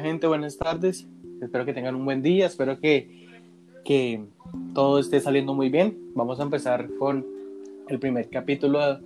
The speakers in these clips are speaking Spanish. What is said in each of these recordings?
Gente, buenas tardes. Espero que tengan un buen día, espero que, que todo esté saliendo muy bien. Vamos a empezar con el primer capítulo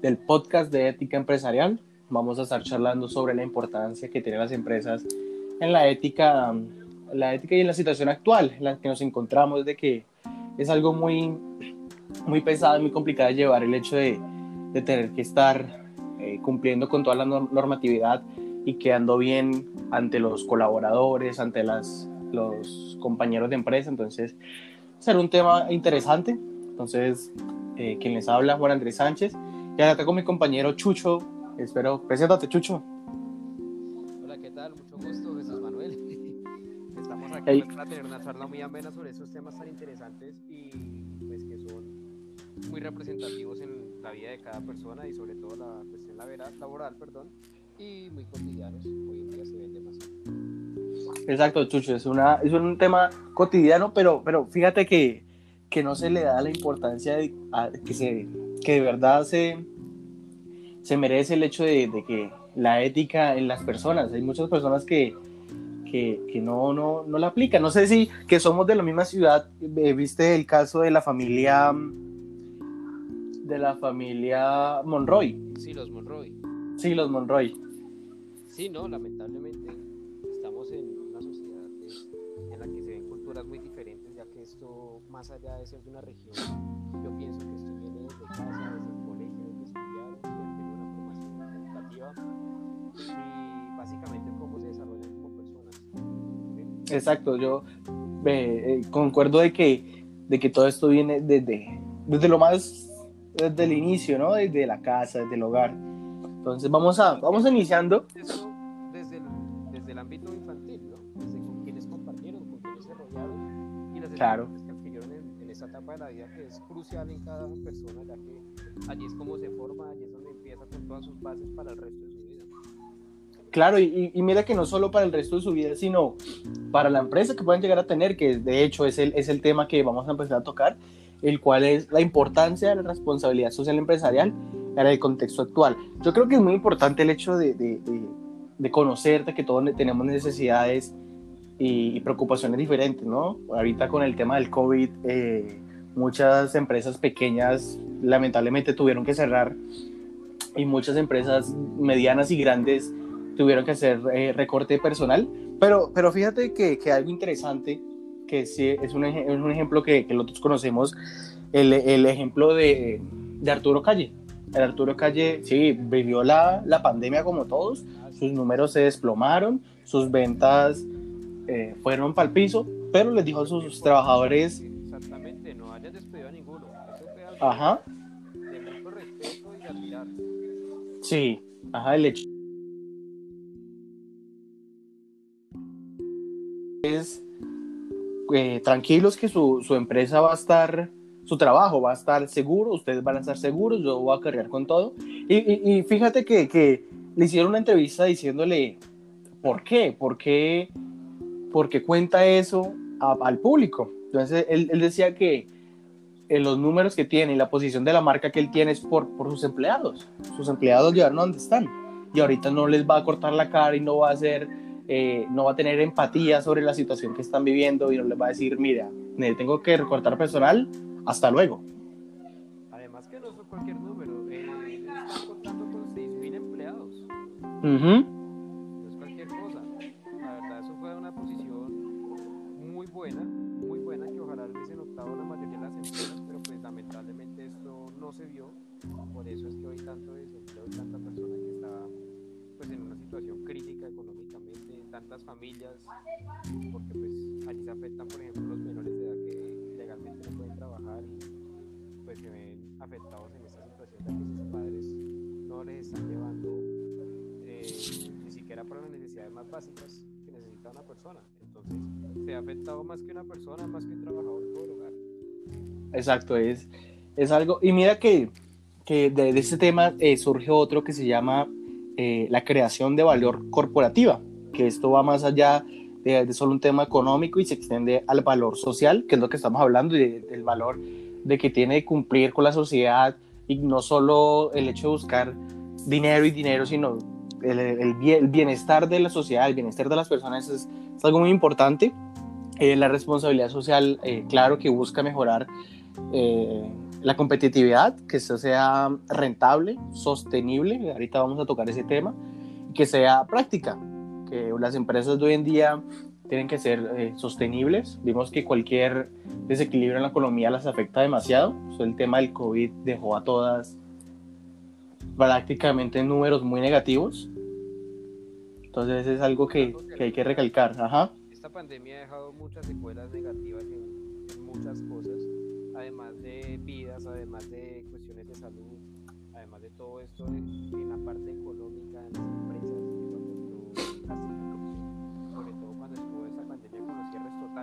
del podcast de ética empresarial. Vamos a estar charlando sobre la importancia que tienen las empresas en la ética, la ética y en la situación actual en la que nos encontramos, de que es algo muy, muy pesado y muy complicado llevar el hecho de, de tener que estar eh, cumpliendo con toda la normatividad y quedando bien ante los colaboradores, ante las, los compañeros de empresa. Entonces, será un tema interesante. Entonces, eh, quien les habla, Juan Andrés Sánchez. Y acá con mi compañero Chucho. Espero, preséntate, Chucho. Hola, ¿qué tal? Mucho gusto, Jesús Manuel. Estamos aquí para tener una charla muy amena sobre esos temas tan interesantes y pues que son muy representativos en la vida de cada persona y sobre todo la cuestión laboral, perdón, y muy cotidianos. Hoy en día se ven demasiado. Exacto, Chucho, es, una, es un tema cotidiano, pero, pero fíjate que, que no se le da la importancia de, que, se, que de verdad se, se merece el hecho de, de, que la ética en las personas, hay muchas personas que, que, que no, no, no, la aplican. No sé si que somos de la misma ciudad, eh, viste el caso de la familia de la familia Monroy. Sí, los Monroy. Sí, los Monroy. Sí, no, lamentablemente estamos en una sociedad en la que se ven culturas muy diferentes, ya que esto, más allá de ser de una región, yo pienso que esto viene desde casa, desde el colegio, desde estudiar, desde tener una formación educativa y básicamente cómo se desarrollan como personas. Exacto, yo eh, concuerdo de que, de que todo esto viene desde, desde lo más, desde el inicio, ¿no? Desde la casa, desde el hogar. Entonces vamos a, vamos iniciando. Claro. que adquirieron en, en, esa etapa de la vida que es crucial en cada persona, ya que allí es como se forma, allí es donde empieza con todas sus bases para el resto de su vida. Claro, y, y mira que no solo para el resto de su vida, sino para la empresa que pueden llegar a tener, que de hecho es el, es el tema que vamos a empezar a tocar, el cual es la importancia de la responsabilidad social empresarial en el contexto actual. Yo creo que es muy importante el hecho de, de, de, de conocer de que todos tenemos necesidades y, y, preocupaciones diferentes, ¿no? Ahorita con el tema del COVID, eh, muchas empresas pequeñas lamentablemente tuvieron que cerrar y muchas empresas medianas y grandes tuvieron que hacer eh, recorte personal. Pero, pero fíjate que, que algo interesante, que sí, es, un, es un ejemplo que, que nosotros conocemos, el, el ejemplo de, de Arturo Calle. El Arturo Calle, sí, vivió la, la pandemia como todos, sus números se desplomaron, sus ventas eh, fueron para el piso, pero les dijo a sus, trabajadores... Exactamente, no hayan despedido a ninguno. Eso fue algo Ajá. de mucho respeto y de admirar. Sí, ajá, el hecho es eh, tranquilos que su, su, empresa va a estar, su trabajo va a estar seguro, ustedes van a estar seguros, yo voy a cargar con todo. Y, y, y fíjate que, que, le hicieron una entrevista diciéndole, ¿por qué? ¿Por qué, por qué cuenta eso a, al público? Entonces él, él decía que en los números que tiene y la posición de la marca que él tiene es por, por sus empleados. Sus empleados llegaron a donde están. Y ahorita no les va a cortar la cara y no va a hacer eh, no va a tener empatía sobre la situación que están viviendo y no les va a decir, mira, tengo que recortar personal, hasta luego. Además que no es cualquier número, eh, están contando con 6.000 empleados. Uh -huh. Tantas familias, porque pues allí se afectan, por ejemplo, los menores de edad que legalmente no pueden trabajar y pues se ven afectados en esta situación ya que sus padres no les están llevando eh, ni siquiera para las necesidades más básicas que necesita una persona. Entonces, se ha afectado más que una persona, más que un trabajador todo el hogar. Exacto, es, es algo, y mira que, que de, de este tema eh, surge otro que se llama eh, la creación de valor corporativa que esto va más allá de, de, solo un tema económico y se extiende al valor social, que es lo que estamos hablando, y de, del valor de que tiene que cumplir con la sociedad y no solo el hecho de buscar dinero y dinero, sino el, bienestar de la sociedad, el bienestar de las personas es, algo muy importante. Eh, la responsabilidad social, eh, claro que busca mejorar eh, la competitividad, que eso sea rentable, sostenible, ahorita vamos a tocar ese tema, que sea práctica, que las empresas de hoy en día tienen que ser sostenibles. Vimos que cualquier desequilibrio en la economía las afecta demasiado. el tema del COVID dejó a todas prácticamente números muy negativos. Entonces es algo que, que hay que recalcar. Ajá. Esta pandemia ha dejado muchas secuelas negativas en, muchas cosas, además de vidas, además de cuestiones de salud, además de todo esto en la parte económica,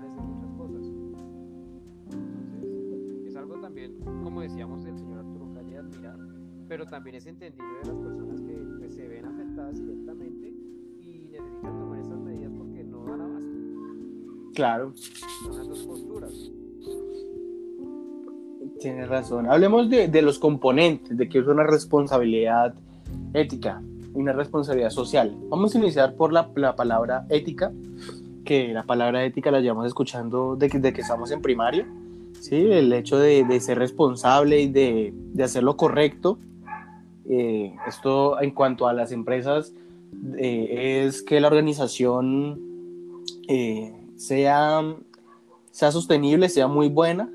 de muchas cosas. Entonces, es algo también, como decíamos el señor Arturo Calle, admirar pero también es entendible de las personas que pues, se ven afectadas directamente y necesitan tomar esas medidas porque no dan abasto. Claro. Son las dos posturas. Tienes razón. Hablemos de, de, los componentes, de que es una responsabilidad ética y una responsabilidad social. Vamos a iniciar por la, la palabra ética, que la palabra ética la llevamos escuchando de que, de que estamos en primaria. Sí, el hecho de, de ser responsable y de, de hacer lo correcto eh, esto en cuanto a las empresas eh, es que la organización eh, sea, sea sostenible, sea muy buena,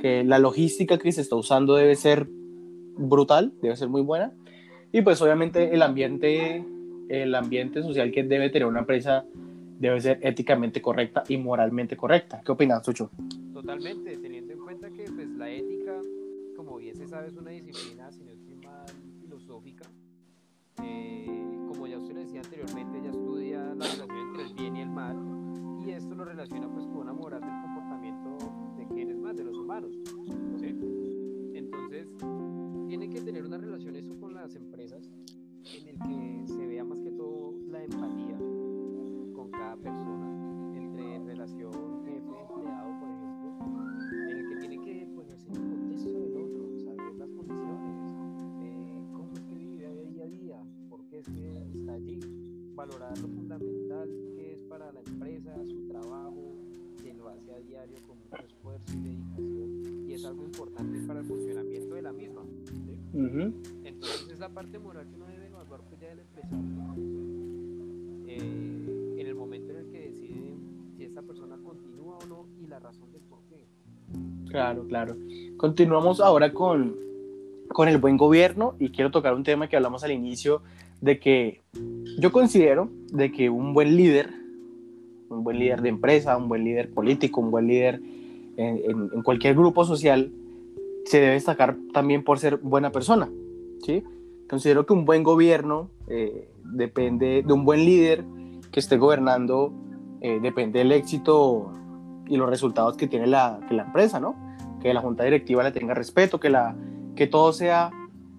que la logística que se está usando debe ser brutal, debe ser muy buena, y pues obviamente el ambiente, el ambiente social que debe tener una empresa debe ser éticamente correcta y moralmente correcta. ¿Qué opinas, Sucho? Totalmente, teniendo en cuenta que pues, la ética, como bien se sabe, es una disciplina, si no eh, como ya usted le decía anteriormente, ella estudia la relación entre el bien y el mal y esto lo relaciona pues con una moral del comportamiento de quienes más, de los humanos. Entonces, tiene que tener una relación eso con las empresas en el que se vea más que todo la empatía cada persona entre relación jefe-empleado, por ejemplo, en el que tiene que ponerse en el contexto del otro, saber las condiciones, eh, cómo es que vive día a día, por qué es que está allí, valorar lo fundamental que es para la empresa, su trabajo, que lo hace a diario con mucho esfuerzo y dedicación, y es algo importante para el funcionamiento de la misma. Entonces es la parte moral que uno debe evaluar pues ya del empresario, Claro, claro. Continuamos ahora con con el buen gobierno y quiero tocar un tema que hablamos al inicio de que yo considero de que un buen líder, un buen líder de empresa, un buen líder político, un buen líder en, cualquier grupo social, se debe destacar también por ser buena persona. ¿sí? Considero que un buen gobierno eh, depende de un buen líder que esté gobernando, eh, depende del éxito y los resultados que tiene la, que la empresa, ¿no? Que la junta directiva le tenga respeto, que la, que todo sea,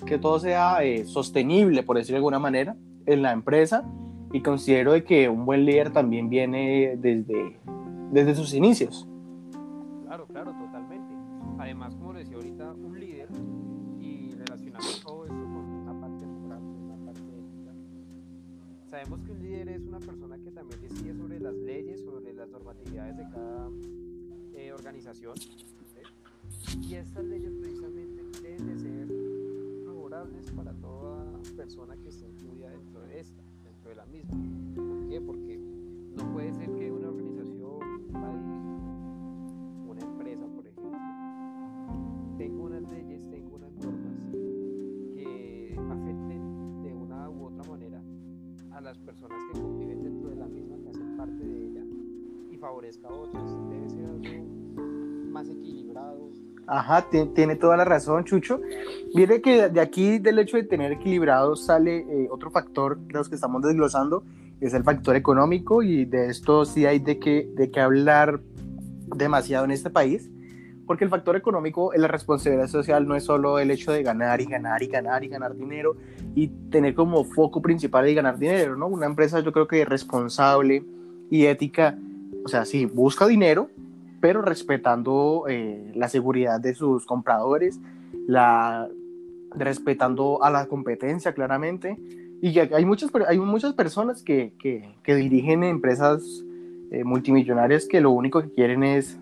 que todo sea eh, sostenible, por decirlo de alguna manera, en la empresa y considero de que un buen líder también viene desde, desde sus inicios. Claro, claro, totalmente. Además, como decía ahorita, un líder y relacionamos todo esto con una parte moral, una parte ética. Sabemos que un líder es una persona que también decide sobre las leyes, sobre las normatividades de cada eh, organización. Y estas leyes precisamente deben de ser favorables para toda persona que esté incluida dentro de esta, dentro de la misma. ¿Por qué? Porque no puede ser que una organización, una empresa, por ejemplo, tenga unas leyes, tenga unas normas que afecten de una u otra manera a las personas que conviven dentro de la misma, que hacen parte de ella, favorezca a otras. Debe ser algo más equilibrado, Ajá, tiene toda la razón, Chucho. Mire que de aquí, del hecho de tener equilibrado, sale eh, otro factor de los que estamos desglosando, es el factor económico, y de esto sí hay de que, de que hablar demasiado en este país, porque el factor económico en la responsabilidad social no es solo el hecho de ganar y ganar y ganar y ganar dinero y tener como foco principal el ganar dinero, ¿no? Una empresa yo creo que responsable y ética, o sea, sí, busca dinero, pero respetando eh, la seguridad de sus compradores, la, respetando a la competencia claramente y hay muchas, hay muchas personas que, que, que dirigen empresas eh, multimillonarias que lo único que quieren es,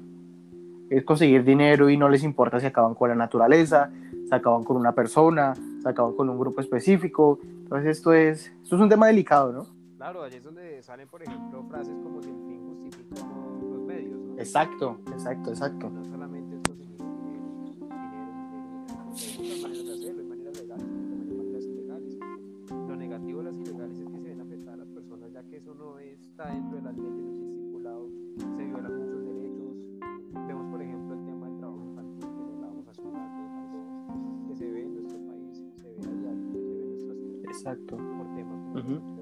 es conseguir dinero y no les importa si acaban con la naturaleza, se acaban con una persona, se acaban con un grupo específico. Entonces esto es, esto es un tema delicado, ¿no? Claro, allí es donde salen, por ejemplo, frases como justifica los medios, ¿no? Exacto, exacto, exacto. No solamente es conseguir dinero, dinero, dinero. Maneras de hacerlo, hay maneras legales, hay maneras ilegales. Lo negativo de las ilegales es que se ven afectadas a las personas, ya que eso no está dentro de las leyes, no está estipulado, se violan muchos derechos. Vemos, por ejemplo, el tema del trabajo infantil, que lo hablábamos hace un rato, que se ve en nuestro país, se ve a diario, se ve en nuestras ciudades. Exacto. Por temas como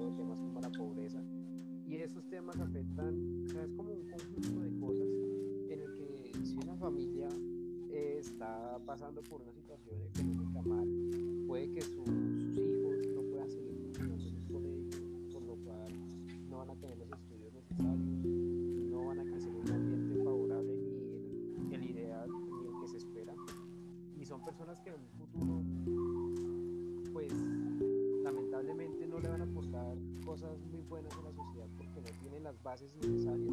son personas que en un futuro, pues lamentablemente no le van a aportar cosas muy buenas a la sociedad porque no tienen las bases necesarias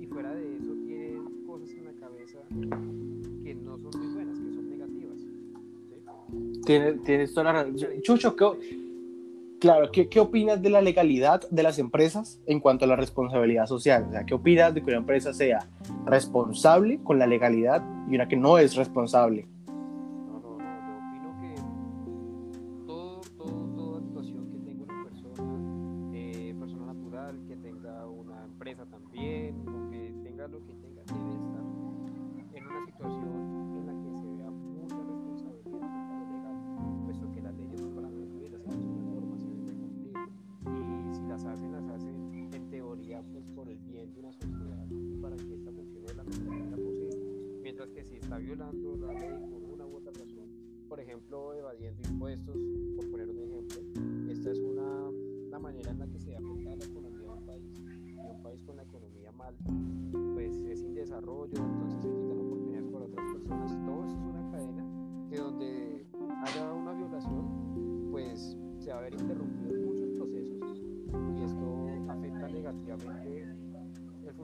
y fuera de eso tienen cosas en la cabeza que no son muy buenas, que son negativas. ¿sí? Tienes, tienes toda la razón. Chucho, ¿qué, claro, ¿qué, ¿qué opinas de la legalidad de las empresas en cuanto a la responsabilidad social? O sea, ¿qué opinas de que una empresa sea responsable con la legalidad y una que no es responsable? Una empresa también, o que tenga lo que tenga, debe estar en una situación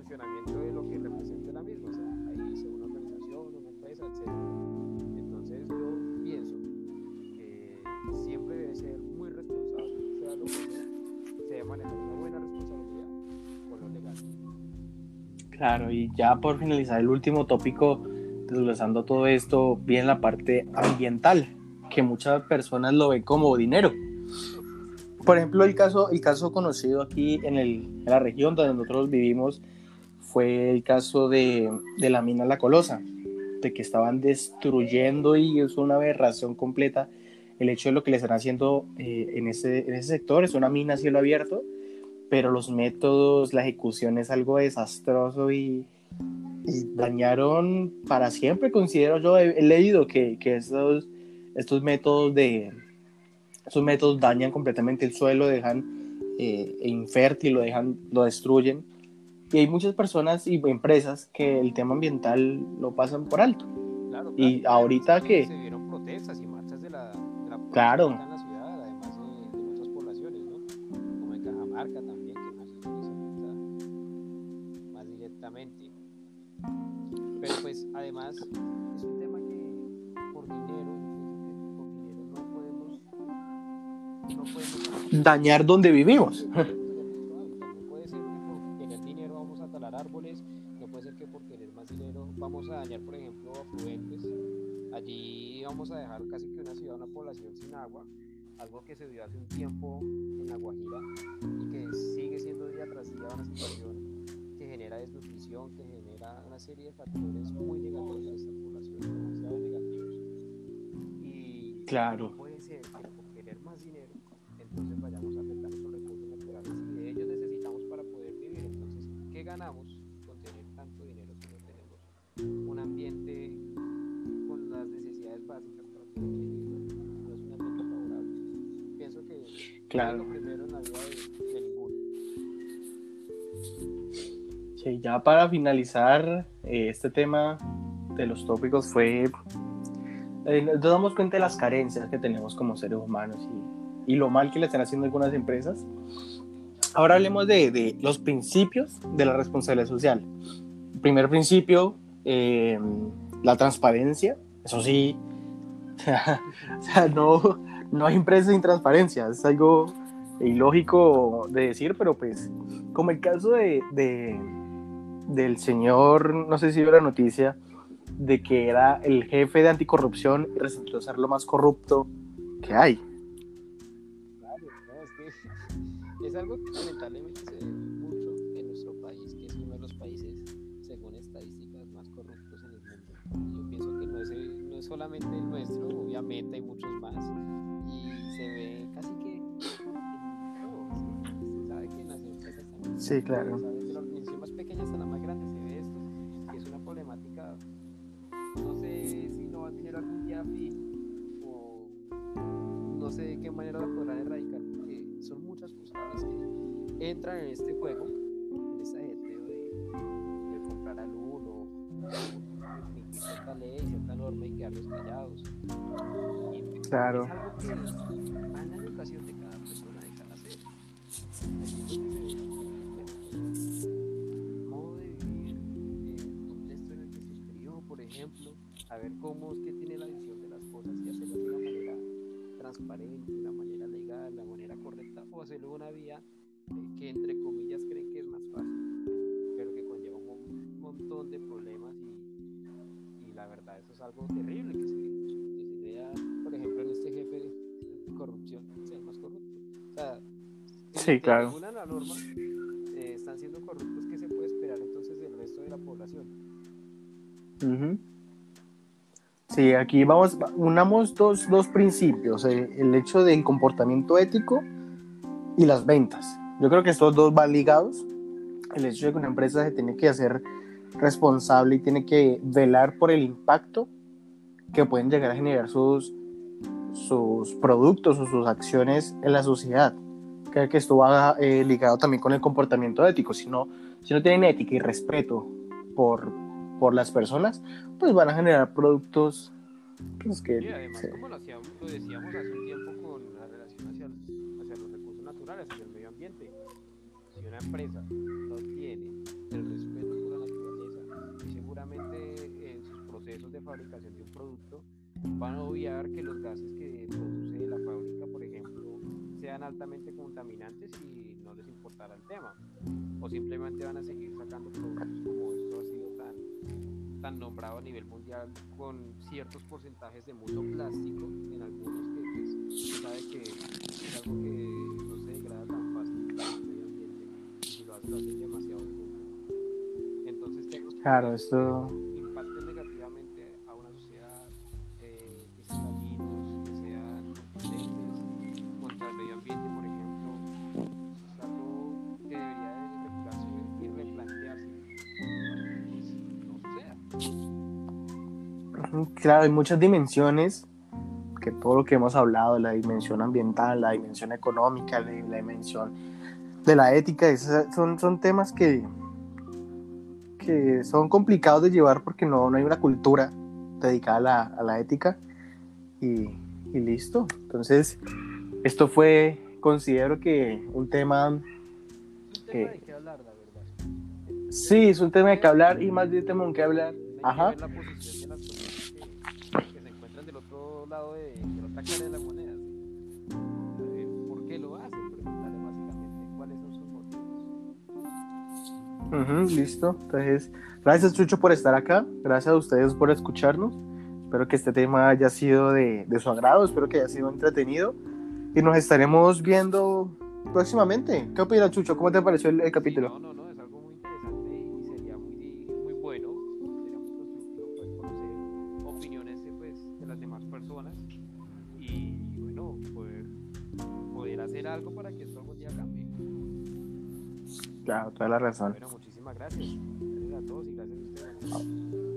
funcionamiento de lo que representa la misma, o sea, ahí sea una organización, una empresa, etc. Entonces yo pienso que siempre debe ser muy responsable, sea lo que sea, se debe manejar una buena responsabilidad con lo legal. Claro, y ya por finalizar el último tópico, desglosando todo esto, viene la parte ambiental, que muchas personas lo ven como dinero. Por ejemplo, el caso, el caso conocido aquí en, el, en la región donde nosotros vivimos fue el caso de, de la mina La Colosa, de que estaban destruyendo y es una aberración completa el hecho de lo que le están haciendo eh, en, ese, en ese sector. Es una mina a cielo abierto, pero los métodos, la ejecución es algo desastroso y, dañaron para siempre, considero yo, he, leído que, que estos, estos métodos de métodos dañan completamente el suelo, dejan eh, infértil, lo dejan, lo destruyen. Y hay muchas personas y empresas que el tema ambiental lo pasan por alto. Claro, Y claro, ahorita se- que- Se vieron protestas y marchas de la, de la Claro. en la ciudad, además de, de otras poblaciones, ¿no? Como en Cajamarca también, que más más directamente. Pero pues además es un tema que por dinero, por dinero no podemos, no podemos Dañar donde vivimos. Una serie de factores muy negativos a esta población, demasiado negativos. Y Claro. puede ser que ya para finalizar eh, este tema de los tópicos fue... eh, nos damos cuenta de las carencias que tenemos como seres humanos y y lo mal que le están haciendo algunas empresas. Ahora hablemos de, de los principios de la responsabilidad social. primer principio, eh, la transparencia. Eso sí, o sea, no, no hay empresa sin transparencia. Es algo ilógico de decir, pero pues, como el caso de, de del señor, no sé si vio la noticia, de que era el jefe de anticorrupción y resultó ser lo más corrupto que hay. Claro, no, es que es algo que lamentablemente se ve mucho en nuestro país, que es uno de los países, según estadísticas, más corruptos en el mundo. Yo pienso que no es, no es solamente el nuestro, obviamente hay muchos más, y se ve casi que en todo. Se sabe que en las empresas también. Sí, claro. Y pues, Claro. Es algo que va en la educación de cada persona, de cada ser. El modo de vivir, el contexto en el que se crió, por ejemplo, a ver cómo es Sí, claro. regulan la norma, eh, están siendo corruptos, ¿qué se puede esperar entonces del resto de la población? Sí, aquí vamos, unamos dos, dos principios, eh, el hecho del comportamiento ético y las ventas. Yo creo que estos dos van ligados. El hecho de que una empresa se tiene que hacer responsable y tiene que velar por el impacto que pueden llegar a generar sus, sus productos o sus acciones en la sociedad. Creo que esto va eh, ligado también con el comportamiento ético. Si no, si no tienen ética y respeto por, por las personas, pues van a generar productos pues, que Y además, como lo, hacíamos, lo decíamos hace un tiempo con la relación hacia, hacia los recursos naturales, hacia el medio ambiente, si una empresa no tiene el respeto por la naturaleza y seguramente en sus procesos de fabricación de un producto van a obviar que los gases que produce la fábrica, sean altamente contaminantes y no les importará el tema. O simplemente van a seguir sacando productos como esto ha sido tan tan nombrado a nivel mundial con ciertos porcentajes de mucho plástico en algunos que pues, se sabe que es algo que no se degrada tan fácil para el medio ambiente y lo hace lo hacen demasiado. Entonces que Claro, esto- Claro, hay muchas dimensiones que todo lo que hemos hablado, la dimensión ambiental, la dimensión económica, la, la dimensión de la ética, esas son, son temas que, que son complicados de llevar porque no, no hay una cultura dedicada a la, a la ética y, y listo. Entonces, esto fue, considero que un tema, que- de qué hablar, la verdad. sí, es un tema de que hablar y más de un tema de que hablar. Ajá. Motivos. Ujú, listo. Entonces, gracias Chucho por estar acá. Gracias a ustedes por escucharnos. Espero que este tema haya sido de, de su agrado. Espero que haya sido entretenido. Y nos estaremos viendo próximamente. ¿Qué opinas, Chucho? ¿Cómo te pareció el, el Sí, capítulo? no, no, no, es algo muy interesante y sería muy, muy bueno, sería muy constructivo pues, conocer opiniones de, pues, de las demás personas y bueno, poder, poder hacer algo para que esto algún día cambie. Claro, toda la razón. Bueno, gracias. Gracias a todos y gracias a ustedes.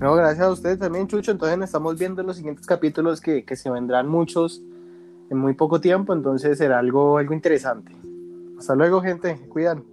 No, gracias a ustedes también, Chucho. Entonces, estamos viendo en los siguientes capítulos que, que se vendrán muchos en muy poco tiempo. Entonces, será algo, algo interesante. Hasta luego, gente. Cuidan.